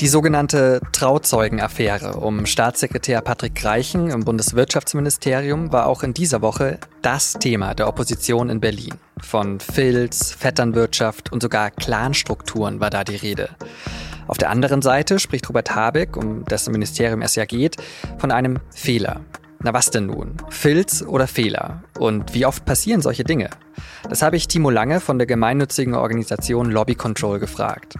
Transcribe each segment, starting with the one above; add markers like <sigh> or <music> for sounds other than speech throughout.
Die sogenannte Trauzeugenaffäre um Staatssekretär Patrick Greichen im Bundeswirtschaftsministerium war auch in dieser Woche das Thema der Opposition in Berlin. Von Filz, Vetternwirtschaft und sogar Clanstrukturen war da die Rede. Auf der anderen Seite spricht Robert Habeck, um dessen Ministerium es ja geht, von einem Fehler. Na was denn nun? Filz oder Fehler? Und wie oft passieren solche Dinge? Das habe ich Timo Lange von der gemeinnützigen Organisation Lobby Control gefragt.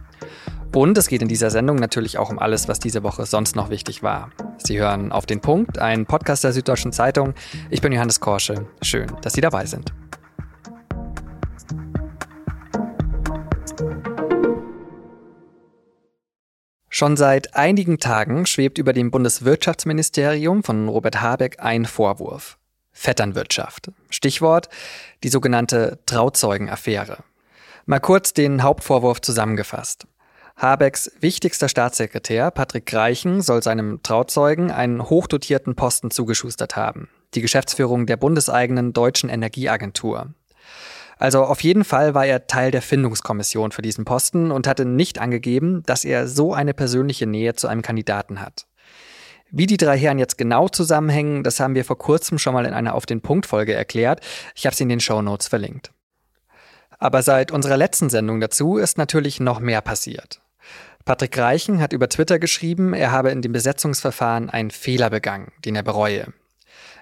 Und es geht in dieser Sendung natürlich auch um alles, was diese Woche sonst noch wichtig war. Sie hören auf den Punkt, einen Podcast der Süddeutschen Zeitung. Ich bin Johannes Korsche. Schön, dass Sie dabei sind. Schon seit einigen Tagen schwebt über dem Bundeswirtschaftsministerium von Robert Habeck ein Vorwurf. Vetternwirtschaft. Stichwort die sogenannte Trauzeugenaffäre. Mal kurz den Hauptvorwurf zusammengefasst. Habecks wichtigster Staatssekretär, Patrick Greichen, soll seinem Trauzeugen einen hochdotierten Posten zugeschustert haben. Die Geschäftsführung der bundeseigenen Deutschen Energieagentur. Also auf jeden Fall war er Teil der Findungskommission für diesen Posten und hatte nicht angegeben, dass er so eine persönliche Nähe zu einem Kandidaten hat. Wie die drei Herren jetzt genau zusammenhängen, das haben wir vor kurzem schon mal in einer Auf den Punkt Folge erklärt. Ich habe sie in den Show Notes verlinkt. Aber seit unserer letzten Sendung dazu ist natürlich noch mehr passiert. Patrick Reichen hat über Twitter geschrieben, er habe in dem Besetzungsverfahren einen Fehler begangen, den er bereue.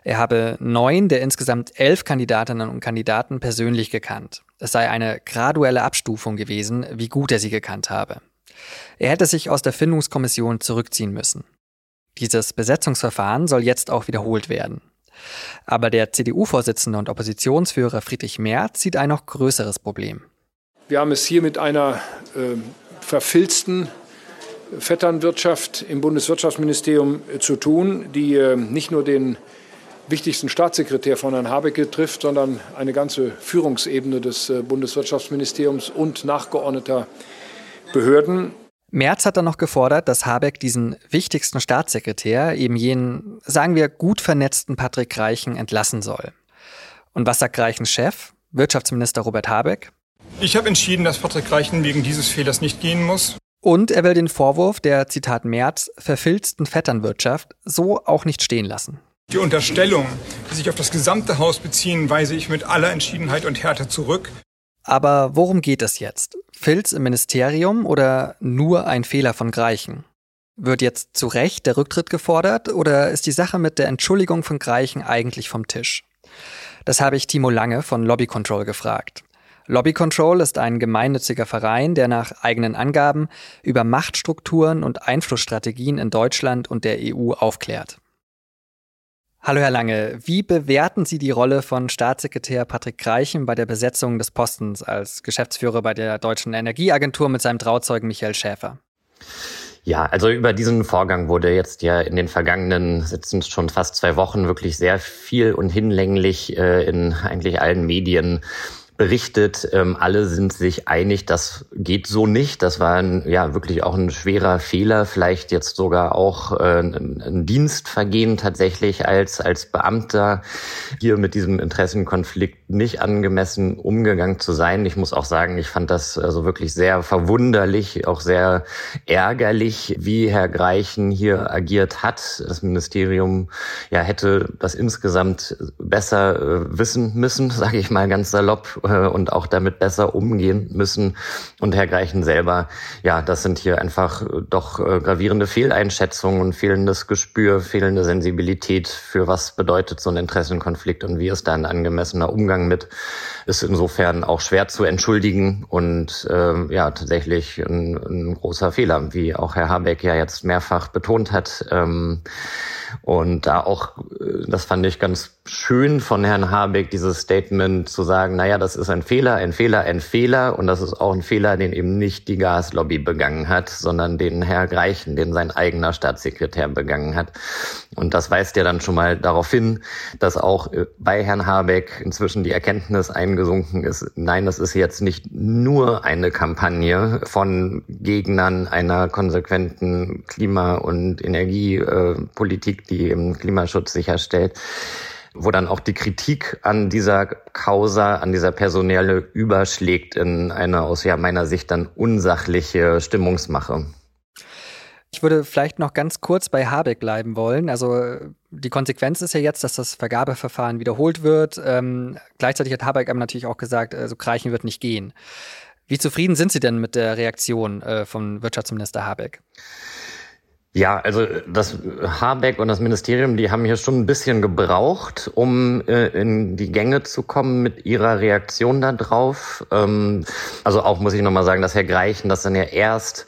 Er habe neun der insgesamt elf Kandidatinnen und Kandidaten persönlich gekannt. Es sei eine graduelle Abstufung gewesen, wie gut er sie gekannt habe. Er hätte sich aus der Findungskommission zurückziehen müssen. Dieses Besetzungsverfahren soll jetzt auch wiederholt werden. Aber der CDU-Vorsitzende und Oppositionsführer Friedrich Merz sieht ein noch größeres Problem. Wir haben es hier mit einer äh, verfilzten Vetternwirtschaft im Bundeswirtschaftsministerium zu tun, die äh, nicht nur den wichtigsten Staatssekretär von Herrn Habeck trifft, sondern eine ganze Führungsebene des äh, Bundeswirtschaftsministeriums und nachgeordneter Behörden. Merz hat dann noch gefordert, dass Habeck diesen wichtigsten Staatssekretär, eben jenen, sagen wir, gut vernetzten Patrick Reichen, entlassen soll. Und was sagt Reichens Chef, Wirtschaftsminister Robert Habeck? Ich habe entschieden, dass Patrick Reichen wegen dieses Fehlers nicht gehen muss. Und er will den Vorwurf der, Zitat Merz, verfilzten Vetternwirtschaft so auch nicht stehen lassen. Die Unterstellung, die sich auf das gesamte Haus beziehen, weise ich mit aller Entschiedenheit und Härte zurück. Aber worum geht es jetzt? Filz im Ministerium oder nur ein Fehler von Greichen? Wird jetzt zu Recht der Rücktritt gefordert oder ist die Sache mit der Entschuldigung von Greichen eigentlich vom Tisch? Das habe ich Timo Lange von Lobby Control gefragt. Lobby Control ist ein gemeinnütziger Verein, der nach eigenen Angaben über Machtstrukturen und Einflussstrategien in Deutschland und der EU aufklärt. Hallo Herr Lange, wie bewerten Sie die Rolle von Staatssekretär Patrick Greichen bei der Besetzung des Postens als Geschäftsführer bei der Deutschen Energieagentur mit seinem Trauzeugen Michael Schäfer? Ja, also über diesen Vorgang wurde jetzt ja in den vergangenen, sitzen schon fast zwei Wochen, wirklich sehr viel und hinlänglich äh, in eigentlich allen Medien berichtet. Ähm, alle sind sich einig, das geht so nicht. Das war ein, ja wirklich auch ein schwerer Fehler, vielleicht jetzt sogar auch äh, ein, Dienstvergehen tatsächlich als als Beamter hier mit diesem Interessenkonflikt nicht angemessen umgegangen zu sein. Ich muss auch sagen, ich fand das also wirklich sehr verwunderlich, auch sehr ärgerlich, wie Herr Greichen hier agiert hat. Das Ministerium ja hätte das insgesamt besser äh, wissen müssen, <laughs> sage ich mal ganz salopp äh, und auch damit besser umgehen müssen. Und Herr Greichen selber, ja, das sind hier einfach äh, doch äh, gravierende Fehleinschätzungen, fehlendes Gespür, fehlende Sensibilität für was bedeutet so ein Interessenkonflikt und wie ist da ein angemessener Umgang mit, ist insofern auch schwer zu entschuldigen und äh, ja, tatsächlich ein, ein großer Fehler, wie auch Herr Habeck ja jetzt mehrfach betont hat. Ähm, und da auch, das fand ich ganz schön von Herrn Habeck, dieses Statement zu sagen, naja, das ist ein Fehler, ein Fehler, ein Fehler. Und das ist auch ein Fehler, den eben nicht die Gaslobby begangen hat, sondern den Herr Greichen, den sein eigener Staatssekretär begangen hat. Und das weist ja dann schon mal darauf hin, dass auch äh, bei Herrn Habeck inzwischen die Erkenntnis eingesunken ist, nein, das ist jetzt nicht nur eine Kampagne von Gegnern einer konsequenten Klima- und Energiepolitik, die eben Klimaschutz sicherstellt, wo dann auch die Kritik an dieser Causa, an dieser Personelle überschlägt in eine aus ja, meiner Sicht dann unsachliche Stimmungsmache. Ich würde vielleicht noch ganz kurz bei Habeck bleiben wollen. Also die Konsequenz ist ja jetzt, dass das Vergabeverfahren wiederholt wird. Ähm, gleichzeitig hat Habeck aber natürlich auch gesagt, also Kreichen wird nicht gehen. Wie zufrieden sind Sie denn mit der Reaktion äh, von Wirtschaftsminister Habeck? Ja, also das Habeck und das Ministerium, die haben hier schon ein bisschen gebraucht, um äh, in die Gänge zu kommen mit ihrer Reaktion darauf. Ähm, also auch muss ich nochmal sagen, dass Herr Greichen das dann ja erst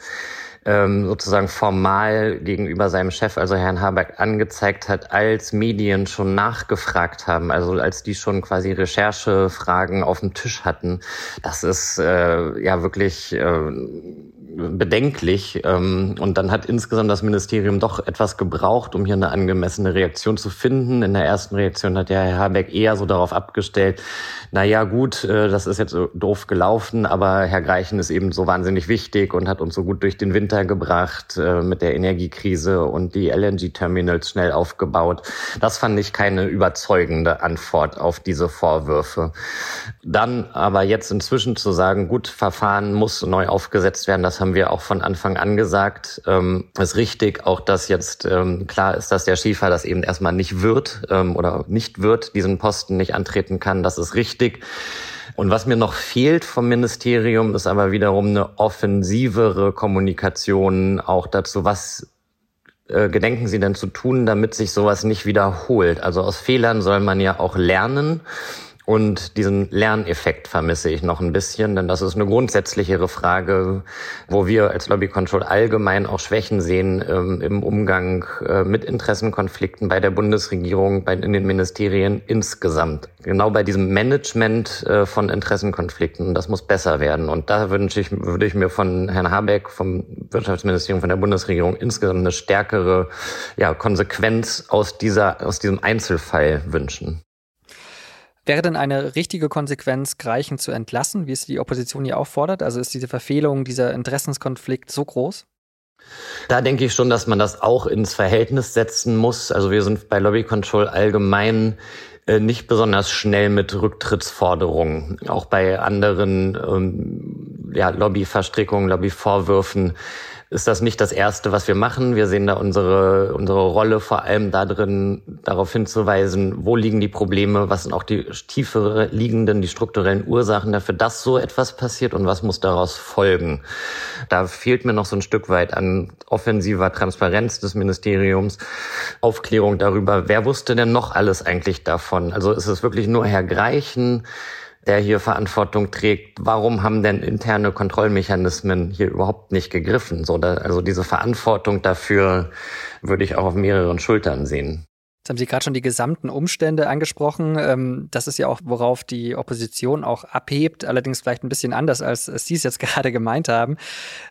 ähm, sozusagen formal gegenüber seinem Chef, also Herrn Habeck, angezeigt hat, als Medien schon nachgefragt haben, also als die schon quasi Recherchefragen auf dem Tisch hatten. Das ist äh, ja wirklich äh, bedenklich. Ähm, und dann hat insgesamt das Ministerium doch etwas gebraucht, um hier eine angemessene Reaktion zu finden. In der ersten Reaktion hat ja Herr Habeck eher so darauf abgestellt, na ja, gut, äh, das ist jetzt so doof gelaufen, aber Herr Greichen ist eben so wahnsinnig wichtig und hat uns so gut durch den Winter gebracht äh, mit der Energiekrise und die LNG-Terminals schnell aufgebaut. Das fand ich keine überzeugende Antwort auf diese Vorwürfe. Dann aber jetzt inzwischen zu sagen, gut, Verfahren muss neu aufgesetzt werden, das haben wir auch von Anfang an gesagt. Ähm, ist richtig, auch dass jetzt ähm, klar ist, dass der Schiefer das eben erstmal nicht wird ähm, oder nicht wird, diesen Posten nicht antreten kann. Das ist richtig. Und was mir noch fehlt vom Ministerium, ist aber wiederum eine offensivere Kommunikation auch dazu, was äh, gedenken Sie denn zu tun, damit sich sowas nicht wiederholt? Also aus Fehlern soll man ja auch lernen. Und diesen Lerneffekt vermisse ich noch ein bisschen, denn das ist eine grundsätzlichere Frage, wo wir als Lobby Control allgemein auch Schwächen sehen ähm, im Umgang äh, mit Interessenkonflikten bei der Bundesregierung, bei, in den Ministerien insgesamt. Genau bei diesem Management äh, von Interessenkonflikten. Das muss besser werden. Und da wünsche ich, würde ich mir von Herrn Habeck, vom Wirtschaftsministerium, von der Bundesregierung insgesamt eine stärkere ja, Konsequenz aus dieser, aus diesem Einzelfall wünschen. Wäre denn eine richtige Konsequenz, Greichen zu entlassen, wie es die Opposition hier auffordert? Also ist diese Verfehlung, dieser Interessenskonflikt so groß? Da denke ich schon, dass man das auch ins Verhältnis setzen muss. Also wir sind bei Lobby Control allgemein äh, nicht besonders schnell mit Rücktrittsforderungen. Auch bei anderen ähm, ja, Lobbyverstrickungen, Lobbyvorwürfen ist das nicht das Erste, was wir machen. Wir sehen da unsere, unsere Rolle vor allem darin, darauf hinzuweisen, wo liegen die Probleme, was sind auch die tiefer liegenden, die strukturellen Ursachen dafür, dass so etwas passiert und was muss daraus folgen. Da fehlt mir noch so ein Stück weit an offensiver Transparenz des Ministeriums, Aufklärung darüber, wer wusste denn noch alles eigentlich davon. Also ist es wirklich nur Herr Greichen, der hier Verantwortung trägt. Warum haben denn interne Kontrollmechanismen hier überhaupt nicht gegriffen? So, da, also diese Verantwortung dafür würde ich auch auf mehreren Schultern sehen. Jetzt haben Sie gerade schon die gesamten Umstände angesprochen. Ähm, das ist ja auch, worauf die Opposition auch abhebt, allerdings vielleicht ein bisschen anders, als Sie es jetzt <laughs> gerade gemeint haben.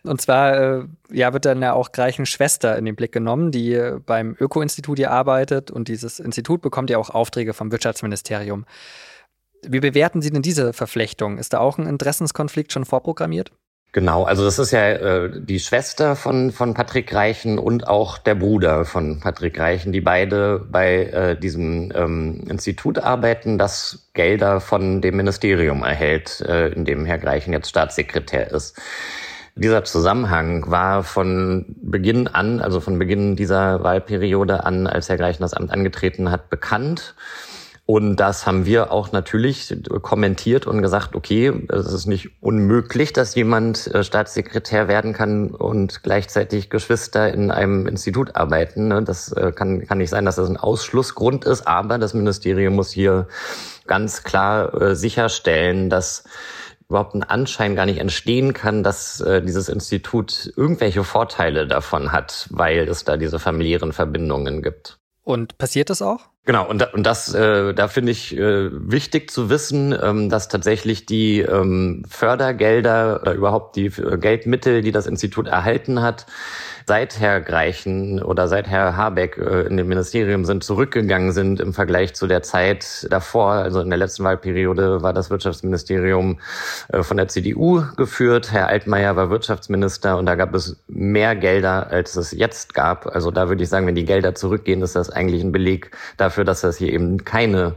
Und zwar äh, ja, wird dann ja auch Greichen Schwester in den Blick genommen, die äh, beim Öko-Institut hier arbeitet und dieses Institut bekommt ja auch Aufträge vom Wirtschaftsministerium. Wie bewerten Sie denn diese Verflechtung? Ist da auch ein Interessenskonflikt schon vorprogrammiert? Genau, also das ist ja äh, die Schwester von, von Patrick Reichen und auch der Bruder von Patrick Reichen, die beide bei äh, diesem ähm, Institut arbeiten, das Gelder von dem Ministerium erhält, äh, in dem Herr Reichen jetzt Staatssekretär ist. Dieser Zusammenhang war von Beginn an, also von Beginn dieser Wahlperiode an, als Herr Greichen das Amt angetreten hat, bekannt. Und das haben wir auch natürlich kommentiert und gesagt, okay, es ist nicht unmöglich, dass jemand äh, Staatssekretär werden kann und gleichzeitig Geschwister in einem Institut arbeiten. Ne? Das äh, kann, kann nicht sein, dass das ein Ausschlussgrund ist, aber das Ministerium muss hier ganz klar äh, sicherstellen, dass überhaupt ein Anschein gar nicht entstehen kann, dass dieses Institut irgendwelche Vorteile davon hat, weil es da diese familiären Verbindungen gibt. Und passiert das auch? Genau, und, da, und das, äh, da finde ich äh, wichtig zu wissen, ähm, dass tatsächlich die ähm, Fördergelder oder überhaupt die äh, Geldmittel, die das Institut erhalten hat, seit Herr Greichen oder seit Herr Habeck äh, in dem Ministerium sind, zurückgegangen sind im Vergleich zu der Zeit davor. Also in der letzten Wahlperiode war das Wirtschaftsministerium äh, von der CDU geführt. Herr Altmaier war Wirtschaftsminister und da gab es mehr Gelder, als es jetzt gab. Also da würde ich sagen, wenn die Gelder zurückgehen, ist das eigentlich ein Beleg dafür, dass das hier eben keine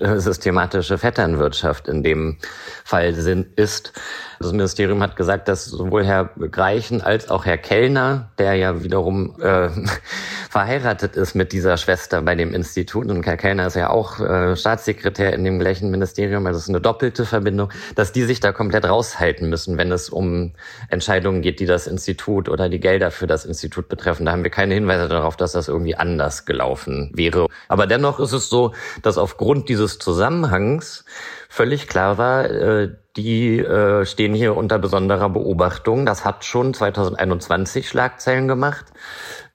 äh, systematische Vetternwirtschaft in dem Fall ist. Das Ministerium hat gesagt, dass sowohl Herr Greichen als auch Herr Kellner, der ja wiederum äh, <laughs> verheiratet ist mit dieser Schwester bei dem Institut. Und Herr Kellner ist ja auch äh, Staatssekretär in dem gleichen Ministerium, also es ist eine doppelte Verbindung, dass die sich da komplett raushalten müssen, wenn es um Entscheidungen geht, die das Institut oder die Gelder für das Institut betreffen. Da haben wir keine Hinweise darauf, dass das irgendwie anders gelaufen wäre. Aber dennoch ist es so, dass aufgrund dieses Zusammenhangs völlig klar war, äh, die äh, stehen hier unter besonderer Beobachtung. Das hat schon 2021 Schlagzeilen gemacht.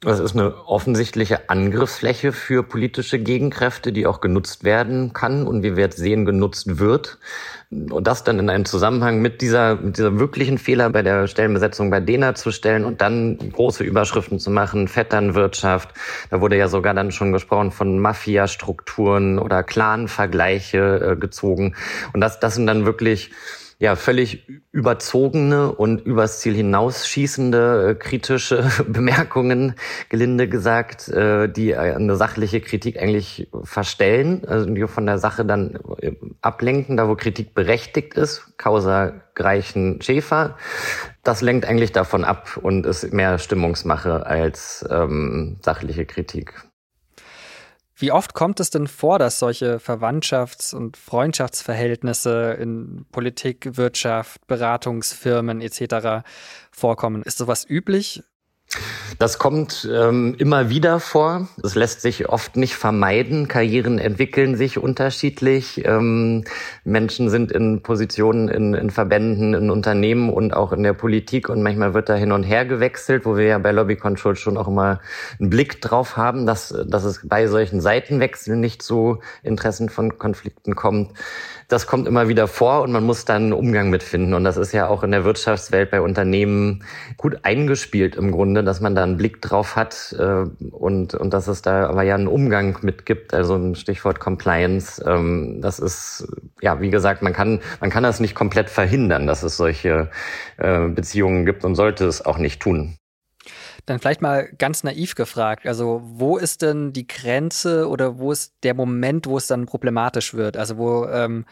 Das ist eine offensichtliche Angriffsfläche für politische Gegenkräfte, die auch genutzt werden kann und wie wir jetzt sehen, genutzt wird. Und das dann in einen Zusammenhang mit dieser, mit dieser wirklichen Fehler bei der Stellenbesetzung bei DENA zu stellen und dann große Überschriften zu machen, Vetternwirtschaft. Da wurde ja sogar dann schon gesprochen von Mafia-Strukturen oder Clan-Vergleiche äh, gezogen. Und das, das sind dann wirklich ja völlig überzogene und übers Ziel hinausschießende äh, kritische <laughs> Bemerkungen, gelinde gesagt, äh, die eine sachliche Kritik eigentlich verstellen, also die von der Sache dann äh, ablenken, da wo Kritik berechtigt ist, Causa Greichen Schäfer. Das lenkt eigentlich davon ab und ist mehr Stimmungsmache als ähm, sachliche Kritik. Wie oft kommt es denn vor, dass solche Verwandtschafts- und Freundschaftsverhältnisse in Politik, Wirtschaft, Beratungsfirmen etc. vorkommen? Ist sowas üblich? Das kommt ähm, immer wieder vor. Es lässt sich oft nicht vermeiden. Karrieren entwickeln sich unterschiedlich. Ähm, Menschen sind in Positionen in, in Verbänden, in Unternehmen und auch in der Politik und manchmal wird da hin und her gewechselt, wo wir ja bei Lobby Control schon auch immer einen Blick drauf haben, dass, dass es bei solchen Seitenwechseln nicht zu Interessen von Konflikten kommt das kommt immer wieder vor und man muss dann einen Umgang mitfinden. Und das ist ja auch in der Wirtschaftswelt bei Unternehmen gut eingespielt im Grunde, dass man da einen Blick drauf hat äh, und, und dass es da aber ja einen Umgang mit gibt. Also ein Stichwort Compliance. Ähm, das ist, ja, wie gesagt, man kann, man kann das nicht komplett verhindern, dass es solche äh, Beziehungen gibt und sollte es auch nicht tun. Dann vielleicht mal ganz naiv gefragt, also wo ist denn die Grenze oder wo ist der Moment, wo es dann problematisch wird? Also wo ähm,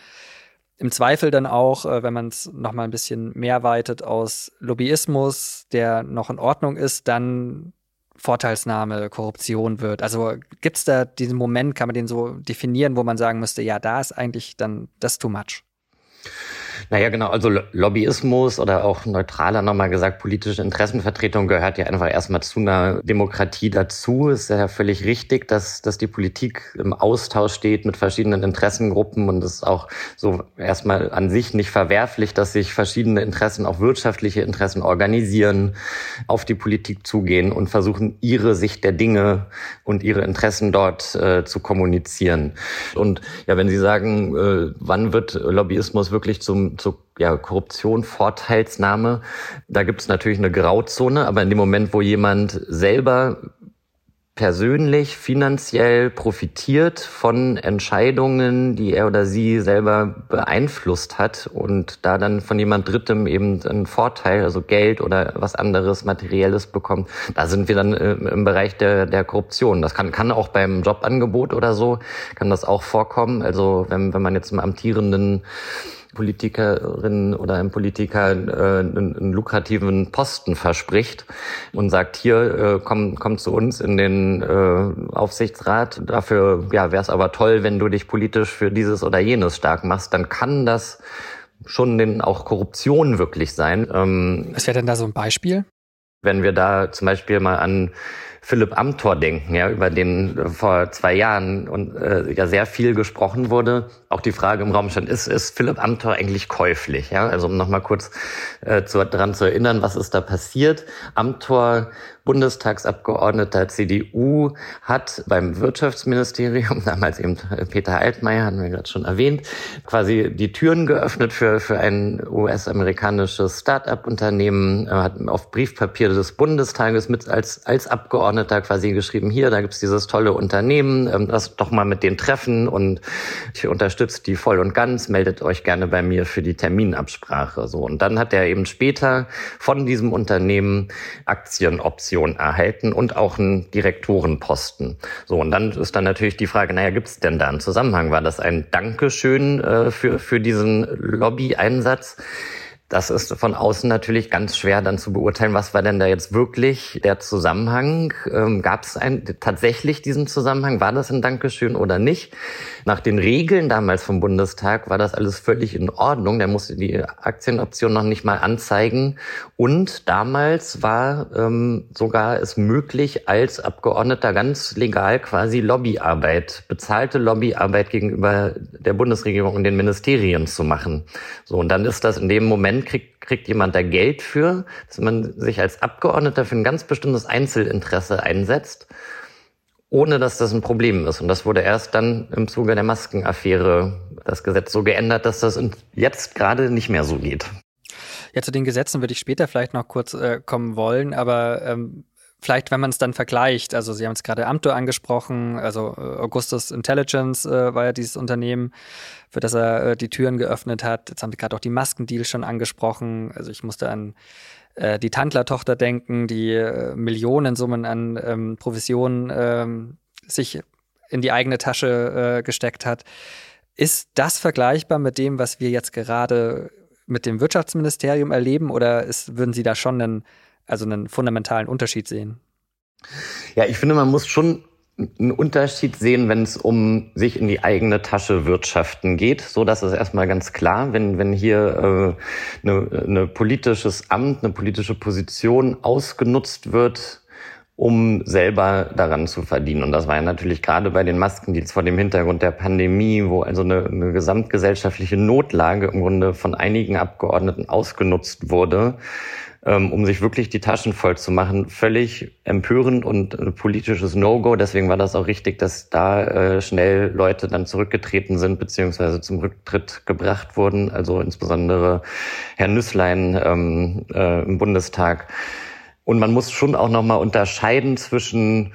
im Zweifel dann auch, äh, wenn man es noch mal ein bisschen mehr weitet aus Lobbyismus, der noch in Ordnung ist, dann Vorteilsnahme, Korruption wird. Also gibt es da diesen Moment, kann man den so definieren, wo man sagen müsste, ja, da ist eigentlich dann das too much? Naja, genau. Also Lobbyismus oder auch neutraler nochmal gesagt, politische Interessenvertretung gehört ja einfach erstmal zu einer Demokratie dazu. Ist ja völlig richtig, dass, dass die Politik im Austausch steht mit verschiedenen Interessengruppen und es ist auch so erstmal an sich nicht verwerflich, dass sich verschiedene Interessen, auch wirtschaftliche Interessen organisieren, auf die Politik zugehen und versuchen, ihre Sicht der Dinge und ihre Interessen dort äh, zu kommunizieren. Und ja, wenn Sie sagen, äh, wann wird Lobbyismus wirklich zum zur ja, Korruption, Vorteilsnahme. Da gibt es natürlich eine Grauzone, aber in dem Moment, wo jemand selber persönlich finanziell profitiert von Entscheidungen, die er oder sie selber beeinflusst hat und da dann von jemand Drittem eben einen Vorteil, also Geld oder was anderes Materielles bekommt, da sind wir dann äh, im Bereich der, der Korruption. Das kann, kann auch beim Jobangebot oder so, kann das auch vorkommen. Also wenn, wenn man jetzt einem amtierenden Politikerin oder ein Politiker äh, einen, einen, lukrativen Posten verspricht und sagt, hier, äh, komm, komm zu uns in den äh, Aufsichtsrat. Dafür ja, wäre es aber toll, wenn du dich politisch für dieses oder jenes stark machst, dann kann das schon denn auch Korruption wirklich sein. Ähm, Was wäre denn da so ein Beispiel? Wenn wir da zum Beispiel mal an Philipp Amthor denken, ja, über den äh, vor zwei Jahren und äh, ja sehr viel gesprochen wurde. Auch die Frage im Raum stand, ist, ist Philipp Amthor eigentlich käuflich? Ja, also um nochmal kurz äh, zu, daran zu erinnern, was ist da passiert. Amthor Bundestagsabgeordneter CDU hat beim Wirtschaftsministerium, <laughs> damals eben Peter Altmaier, hatten wir gerade schon erwähnt, quasi die Türen geöffnet für, für ein US-amerikanisches Start-up-Unternehmen, hat auf Briefpapier des Bundestages mit als, als Abgeordneter quasi geschrieben, hier, da gibt's dieses tolle Unternehmen, ähm, lass doch mal mit denen treffen und ich unterstütze die voll und ganz, meldet euch gerne bei mir für die Terminabsprache. So. Und dann hat er eben später von diesem Unternehmen Aktienoptionen Position erhalten und auch einen Direktorenposten. So, und dann ist dann natürlich die Frage, naja, gibt es denn da einen Zusammenhang? War das ein Dankeschön äh, für, für diesen Lobby-Einsatz? Das ist von außen natürlich ganz schwer dann zu beurteilen, was war denn da jetzt wirklich der Zusammenhang? Ähm, Gab es tatsächlich diesen Zusammenhang? War das ein Dankeschön oder nicht? Nach den Regeln damals vom Bundestag war das alles völlig in Ordnung. Der musste die Aktienoption noch nicht mal anzeigen. Und damals war ähm, sogar es möglich, als Abgeordneter ganz legal quasi Lobbyarbeit, bezahlte Lobbyarbeit gegenüber der Bundesregierung und den Ministerien zu machen. So, und dann ist das in dem Moment, kriegt, kriegt jemand da Geld für, dass man sich als Abgeordneter für ein ganz bestimmtes Einzelinteresse einsetzt ohne dass das ein Problem ist. Und das wurde erst dann im Zuge der Maskenaffäre das Gesetz so geändert, dass das jetzt gerade nicht mehr so geht. Ja, zu den Gesetzen würde ich später vielleicht noch kurz äh, kommen wollen, aber ähm, vielleicht, wenn man es dann vergleicht, also Sie haben es gerade Amto angesprochen, also äh, Augustus Intelligence äh, war ja dieses Unternehmen, für das er äh, die Türen geöffnet hat. Jetzt haben Sie gerade auch die Maskendeals schon angesprochen. Also ich musste an äh, die Tandler-Tochter denken, die äh, Millionensummen an ähm, Provisionen ähm, sich in die eigene Tasche äh, gesteckt hat. Ist das vergleichbar mit dem, was wir jetzt gerade mit dem Wirtschaftsministerium erleben, oder ist, würden Sie da schon einen, also einen fundamentalen Unterschied sehen? Ja, ich finde, man muss schon einen Unterschied sehen, wenn es um sich in die eigene Tasche wirtschaften geht. So, das ist erstmal ganz klar. Wenn, wenn hier äh, eine, eine politisches Amt, eine politische Position ausgenutzt wird, um selber daran zu verdienen. Und das war ja natürlich gerade bei den Maskendeals vor dem Hintergrund der Pandemie, wo also eine, eine gesamtgesellschaftliche Notlage im Grunde von einigen Abgeordneten ausgenutzt wurde, um sich wirklich die Taschen voll zu machen. Völlig empörend und ein politisches No-Go. Deswegen war das auch richtig, dass da äh, schnell Leute dann zurückgetreten sind, beziehungsweise zum Rücktritt gebracht wurden. Also insbesondere Herr Nüsslein ähm, äh, im Bundestag. Und man muss schon auch nochmal unterscheiden zwischen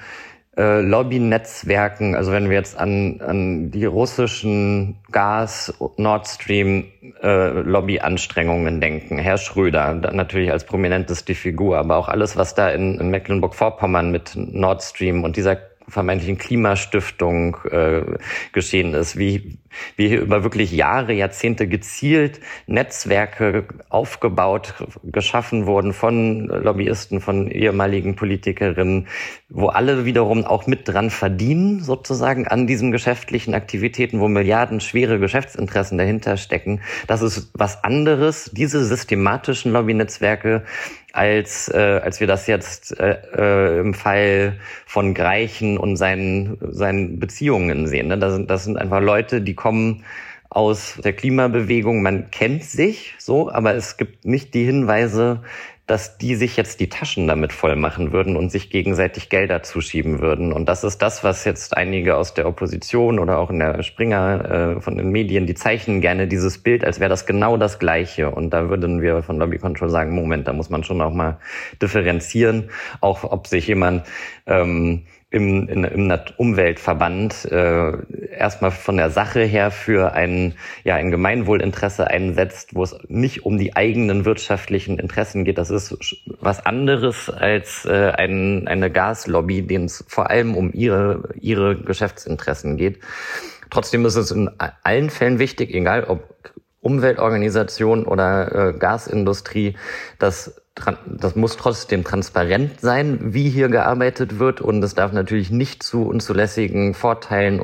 äh, Lobbynetzwerken, also wenn wir jetzt an, an die russischen Gas Nord Stream äh, Lobbyanstrengungen denken, Herr Schröder natürlich als prominenteste Figur, aber auch alles, was da in, in Mecklenburg-Vorpommern mit Nord Stream und dieser vermeintlichen Klimastiftung äh, geschehen ist, wie, wie hier über wirklich Jahre, Jahrzehnte gezielt Netzwerke aufgebaut, geschaffen wurden von Lobbyisten, von ehemaligen Politikerinnen, wo alle wiederum auch mit dran verdienen, sozusagen an diesen geschäftlichen Aktivitäten, wo Milliarden schwere Geschäftsinteressen dahinter stecken. Das ist was anderes. Diese systematischen Lobbynetzwerke als, äh, als wir das jetzt äh, äh, im Fall von Greichen und seinen, seinen Beziehungen sehen. Ne? Das, sind, das sind einfach Leute, die kommen aus der Klimabewegung, man kennt sich so, aber es gibt nicht die Hinweise, dass die sich jetzt die Taschen damit voll machen würden und sich gegenseitig Gelder zuschieben würden. Und das ist das, was jetzt einige aus der Opposition oder auch in der Springer äh, von den Medien, die zeichnen gerne dieses Bild, als wäre das genau das Gleiche. Und da würden wir von Lobby Control sagen, Moment, da muss man schon auch mal differenzieren, auch ob sich jemand ähm, im, in, im Umweltverband äh, erstmal von der Sache her für ein, ja, ein Gemeinwohlinteresse einsetzt, wo es nicht um die eigenen wirtschaftlichen Interessen geht. Das ist was anderes als äh, ein, eine Gaslobby, denen es vor allem um ihre, ihre Geschäftsinteressen geht. Trotzdem ist es in allen Fällen wichtig, egal ob Umweltorganisation oder äh, Gasindustrie, dass das muss trotzdem transparent sein, wie hier gearbeitet wird und es darf natürlich nicht zu unzulässigen Vorteilen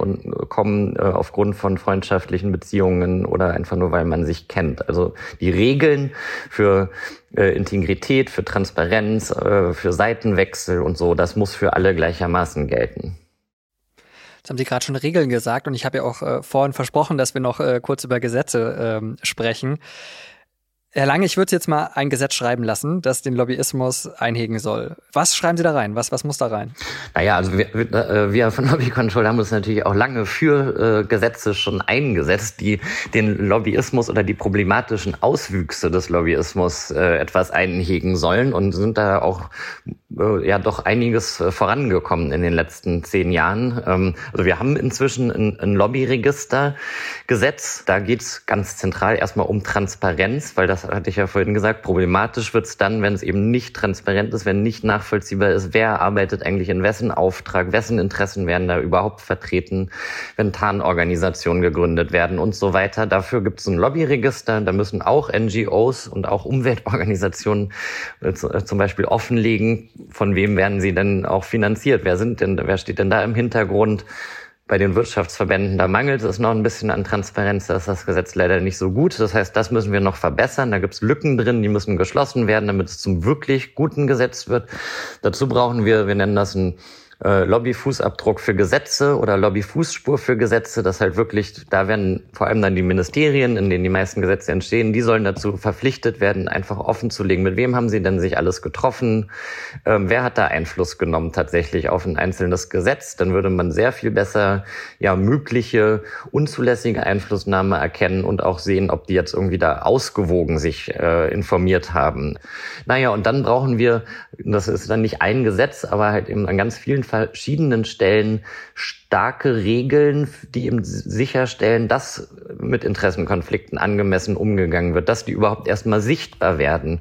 kommen äh, aufgrund von freundschaftlichen Beziehungen oder einfach nur, weil man sich kennt. Also die Regeln für äh, Integrität, für Transparenz, äh, für Seitenwechsel und so, das muss für alle gleichermaßen gelten. Jetzt haben Sie gerade schon Regeln gesagt und ich habe ja auch vorhin versprochen, dass wir noch kurz über Gesetze ähm, sprechen. Herr Lange, ich würde jetzt mal ein Gesetz schreiben lassen, das den Lobbyismus einhegen soll. Was schreiben Sie da rein? Was, was muss da rein? Naja, also wir, äh, wir von <laughs> Lobby Control haben uns natürlich auch lange für äh, Gesetze schon eingesetzt, die den Lobbyismus oder die problematischen Auswüchse des Lobbyismus äh, etwas einhegen sollen und sind da auch äh, ja doch einiges äh, vorangekommen in den letzten zehn Jahren. Ähm, also wir haben inzwischen ein, ein Lobbyregistergesetz. Da geht es ganz zentral erstmal um Transparenz, weil das hatte ich ja vorhin gesagt, problematisch wird es dann, wenn es eben nicht transparent ist, wenn nicht nachvollziehbar ist, wer arbeitet eigentlich in wessen Auftrag, wessen Interessen werden da überhaupt vertreten, wenn Tarnorganisationen gegründet werden und so weiter. Dafür gibt es ein Lobbyregister, da müssen auch NGOs und auch Umweltorganisationen äh, zum Beispiel offenlegen, von wem werden sie denn auch finanziert, wer sind denn, wer steht denn da im Hintergrund. Bei den Wirtschaftsverbänden, da mangelt es noch ein bisschen an Transparenz, da ist das Gesetz leider nicht so gut. Das heißt, das müssen wir noch verbessern. Da gibt es Lücken drin, die müssen geschlossen werden, damit es zum wirklich guten Gesetz wird. Dazu brauchen wir, wir nennen das ein äh, Lobbyfußabdruck für Gesetze oder Lobbyfußspur für Gesetze, das halt wirklich, da werden vor allem dann die Ministerien, in denen die meisten Gesetze entstehen, die sollen dazu verpflichtet werden, einfach offen zu legen, mit wem haben sie denn sich alles getroffen, ähm, wer hat da Einfluss genommen tatsächlich auf ein einzelnes Gesetz, dann würde man sehr viel besser ja mögliche unzulässige Einflussnahme erkennen und auch sehen, ob die jetzt irgendwie da ausgewogen sich äh, informiert haben. Naja, und dann brauchen wir, das ist dann nicht ein Gesetz, aber halt eben an ganz vielen verschiedenen Stellen starke Regeln, die eben sicherstellen, dass mit Interessenkonflikten angemessen umgegangen wird, dass die überhaupt erstmal sichtbar werden.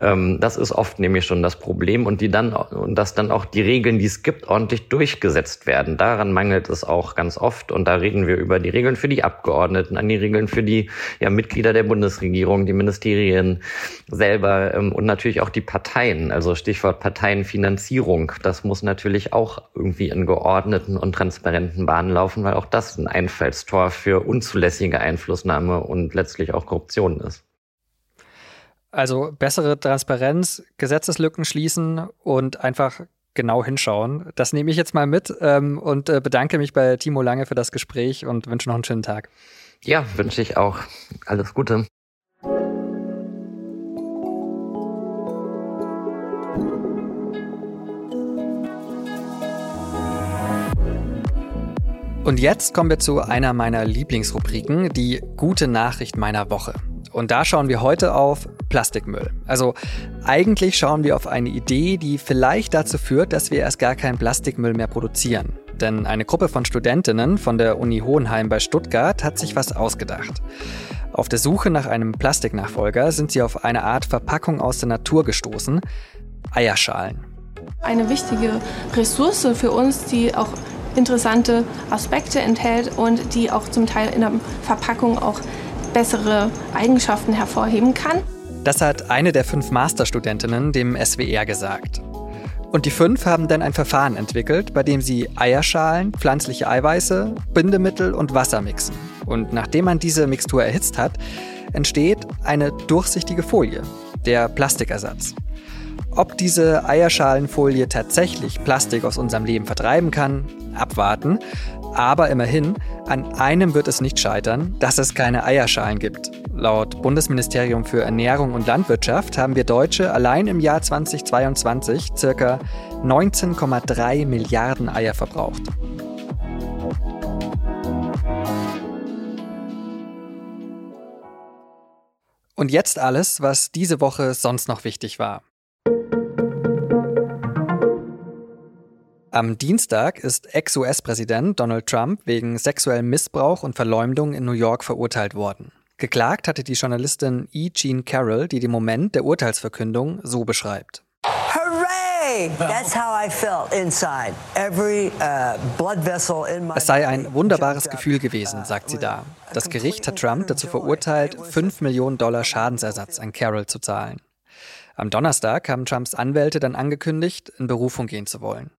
Ähm, das ist oft nämlich schon das Problem und die dann und dass dann auch die Regeln, die es gibt, ordentlich durchgesetzt werden. Daran mangelt es auch ganz oft und da reden wir über die Regeln für die Abgeordneten, an die Regeln für die ja, Mitglieder der Bundesregierung, die Ministerien selber ähm, und natürlich auch die Parteien. Also Stichwort Parteienfinanzierung. Das muss natürlich auch irgendwie in geordneten und transparenten Bahnen laufen, weil auch das ein Einfallstor für unzulässige Einflussnahme und letztlich auch Korruption ist. Also bessere Transparenz, Gesetzeslücken schließen und einfach genau hinschauen. Das nehme ich jetzt mal mit ähm, und äh, bedanke mich bei Timo Lange für das Gespräch und wünsche noch einen schönen Tag. Ja, wünsche ich auch. Alles Gute. Und jetzt kommen wir zu einer meiner Lieblingsrubriken, die gute Nachricht meiner Woche. Und da schauen wir heute auf Plastikmüll. Also eigentlich schauen wir auf eine Idee, die vielleicht dazu führt, dass wir erst gar keinen Plastikmüll mehr produzieren. Denn eine Gruppe von Studentinnen von der Uni Hohenheim bei Stuttgart hat sich was ausgedacht. Auf der Suche nach einem Plastiknachfolger sind sie auf eine Art Verpackung aus der Natur gestoßen. Eierschalen. Eine wichtige Ressource für uns, die auch interessante Aspekte enthält und die auch zum Teil in der Verpackung auch bessere Eigenschaften hervorheben kann. Das hat eine der fünf Masterstudentinnen dem SWR gesagt. Und die fünf haben dann ein Verfahren entwickelt, bei dem sie Eierschalen, pflanzliche Eiweiße, Bindemittel und Wasser mixen. Und nachdem man diese Mixtur erhitzt hat, entsteht eine durchsichtige Folie, der Plastikersatz. Ob diese Eierschalenfolie tatsächlich Plastik aus unserem Leben vertreiben kann, abwarten. Aber immerhin, an einem wird es nicht scheitern, dass es keine Eierschalen gibt. Laut Bundesministerium für Ernährung und Landwirtschaft haben wir Deutsche allein im Jahr 2022 ca. 19,3 Milliarden Eier verbraucht. Und jetzt alles, was diese Woche sonst noch wichtig war. Am Dienstag ist Ex-US-Präsident Donald Trump wegen sexuellem Missbrauch und Verleumdung in New York verurteilt worden. Geklagt hatte die Journalistin E. Jean Carroll, die den Moment der Urteilsverkündung so beschreibt. Uh, es sei ein wunderbares Gefühl gewesen, sagt sie da. Das Gericht hat Trump dazu verurteilt, 5 Millionen Dollar Schadensersatz an Carroll zu zahlen. Am Donnerstag haben Trumps Anwälte dann angekündigt, in Berufung gehen zu wollen.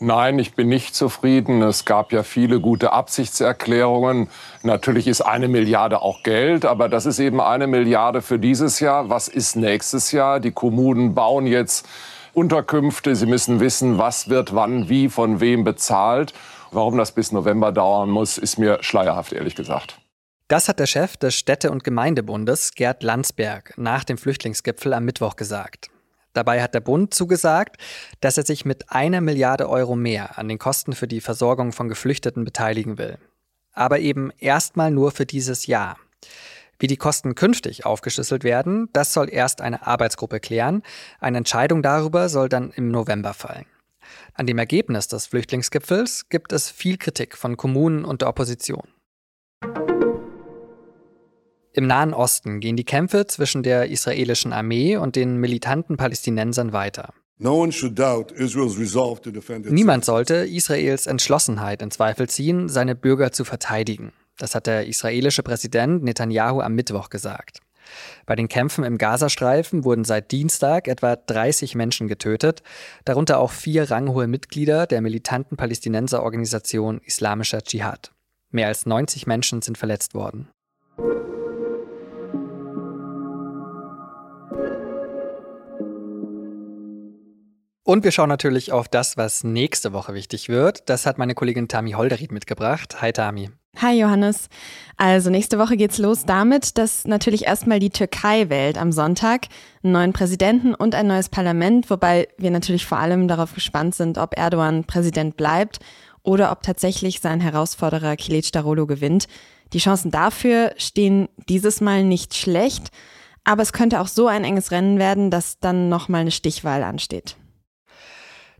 Nein, ich bin nicht zufrieden. Es gab ja viele gute Absichtserklärungen. Natürlich ist eine Milliarde auch Geld, aber das ist eben eine Milliarde für dieses Jahr. Was ist nächstes Jahr? Die Kommunen bauen jetzt Unterkünfte. Sie müssen wissen, was wird wann, wie, von wem bezahlt. Warum das bis November dauern muss, ist mir schleierhaft, ehrlich gesagt. Das hat der Chef des Städte- und Gemeindebundes, Gerd Landsberg, nach dem Flüchtlingsgipfel am Mittwoch gesagt. Dabei hat der Bund zugesagt, dass er sich mit einer Milliarde Euro mehr an den Kosten für die Versorgung von Geflüchteten beteiligen will. Aber eben erstmal nur für dieses Jahr. Wie die Kosten künftig aufgeschlüsselt werden, das soll erst eine Arbeitsgruppe klären. Eine Entscheidung darüber soll dann im November fallen. An dem Ergebnis des Flüchtlingsgipfels gibt es viel Kritik von Kommunen und der Opposition. Im Nahen Osten gehen die Kämpfe zwischen der israelischen Armee und den militanten Palästinensern weiter. Niemand sollte Israels Entschlossenheit in Zweifel ziehen, seine Bürger zu verteidigen. Das hat der israelische Präsident Netanyahu am Mittwoch gesagt. Bei den Kämpfen im Gazastreifen wurden seit Dienstag etwa 30 Menschen getötet, darunter auch vier ranghohe Mitglieder der militanten Palästinenserorganisation Islamischer Dschihad. Mehr als 90 Menschen sind verletzt worden. Und wir schauen natürlich auf das, was nächste Woche wichtig wird. Das hat meine Kollegin Tami Holderried mitgebracht. Hi Tami. Hi Johannes. Also nächste Woche geht's los damit, dass natürlich erstmal die Türkei wählt am Sonntag einen neuen Präsidenten und ein neues Parlament, wobei wir natürlich vor allem darauf gespannt sind, ob Erdogan Präsident bleibt oder ob tatsächlich sein Herausforderer Kilic Darolo gewinnt. Die Chancen dafür stehen dieses Mal nicht schlecht, aber es könnte auch so ein enges Rennen werden, dass dann nochmal eine Stichwahl ansteht.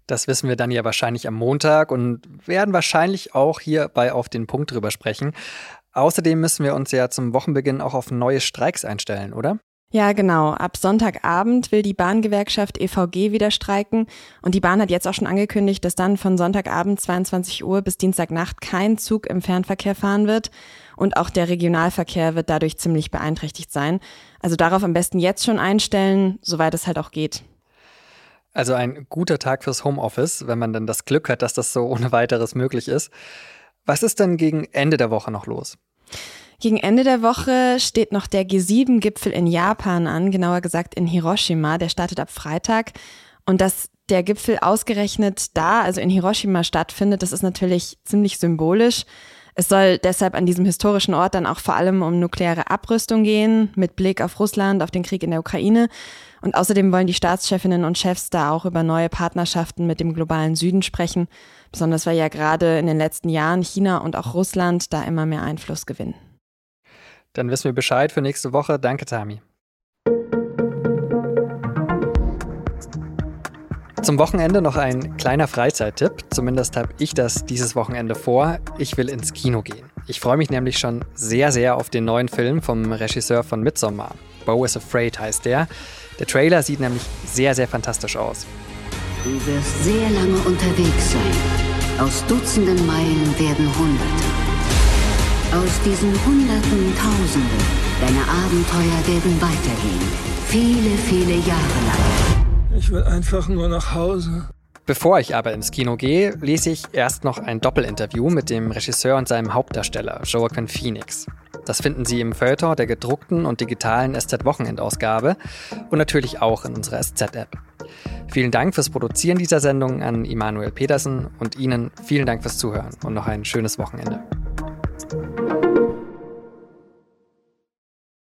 Das wissen wir dann ja wahrscheinlich am Montag und werden wahrscheinlich auch hierbei auf den Punkt drüber sprechen. Außerdem müssen wir uns ja zum Wochenbeginn auch auf neue Streiks einstellen, oder? Ja, genau. Ab Sonntagabend will die Bahngewerkschaft EVG wieder streiken. Und die Bahn hat jetzt auch schon angekündigt, dass dann von Sonntagabend 22 Uhr bis Dienstagnacht kein Zug im Fernverkehr fahren wird. Und auch der Regionalverkehr wird dadurch ziemlich beeinträchtigt sein. Also darauf am besten jetzt schon einstellen, soweit es halt auch geht. Also ein guter Tag fürs Homeoffice, wenn man dann das Glück hat, dass das so ohne weiteres möglich ist. Was ist denn gegen Ende der Woche noch los? Gegen Ende der Woche steht noch der G7-Gipfel in Japan an, genauer gesagt in Hiroshima. Der startet ab Freitag. Und dass der Gipfel ausgerechnet da, also in Hiroshima stattfindet, das ist natürlich ziemlich symbolisch. Es soll deshalb an diesem historischen Ort dann auch vor allem um nukleare Abrüstung gehen, mit Blick auf Russland, auf den Krieg in der Ukraine. Und außerdem wollen die Staatschefinnen und Chefs da auch über neue Partnerschaften mit dem globalen Süden sprechen, besonders weil ja gerade in den letzten Jahren China und auch Russland da immer mehr Einfluss gewinnen. Dann wissen wir Bescheid für nächste Woche. Danke, Tami. Zum Wochenende noch ein kleiner Freizeittipp. Zumindest habe ich das dieses Wochenende vor. Ich will ins Kino gehen. Ich freue mich nämlich schon sehr, sehr auf den neuen Film vom Regisseur von Midsommar. Bo is Afraid heißt der. Der Trailer sieht nämlich sehr, sehr fantastisch aus. Du wirst sehr lange unterwegs sein. Aus Dutzenden Meilen werden Hunderte. Aus diesen Hunderten Tausenden. Deine Abenteuer werden weitergehen. Viele, viele Jahre lang. Ich will einfach nur nach Hause. Bevor ich aber ins Kino gehe, lese ich erst noch ein Doppelinterview mit dem Regisseur und seinem Hauptdarsteller, Joaquin Phoenix. Das finden Sie im Feuilleton der gedruckten und digitalen SZ-Wochenendausgabe und natürlich auch in unserer SZ-App. Vielen Dank fürs Produzieren dieser Sendung an Immanuel Petersen und Ihnen vielen Dank fürs Zuhören und noch ein schönes Wochenende.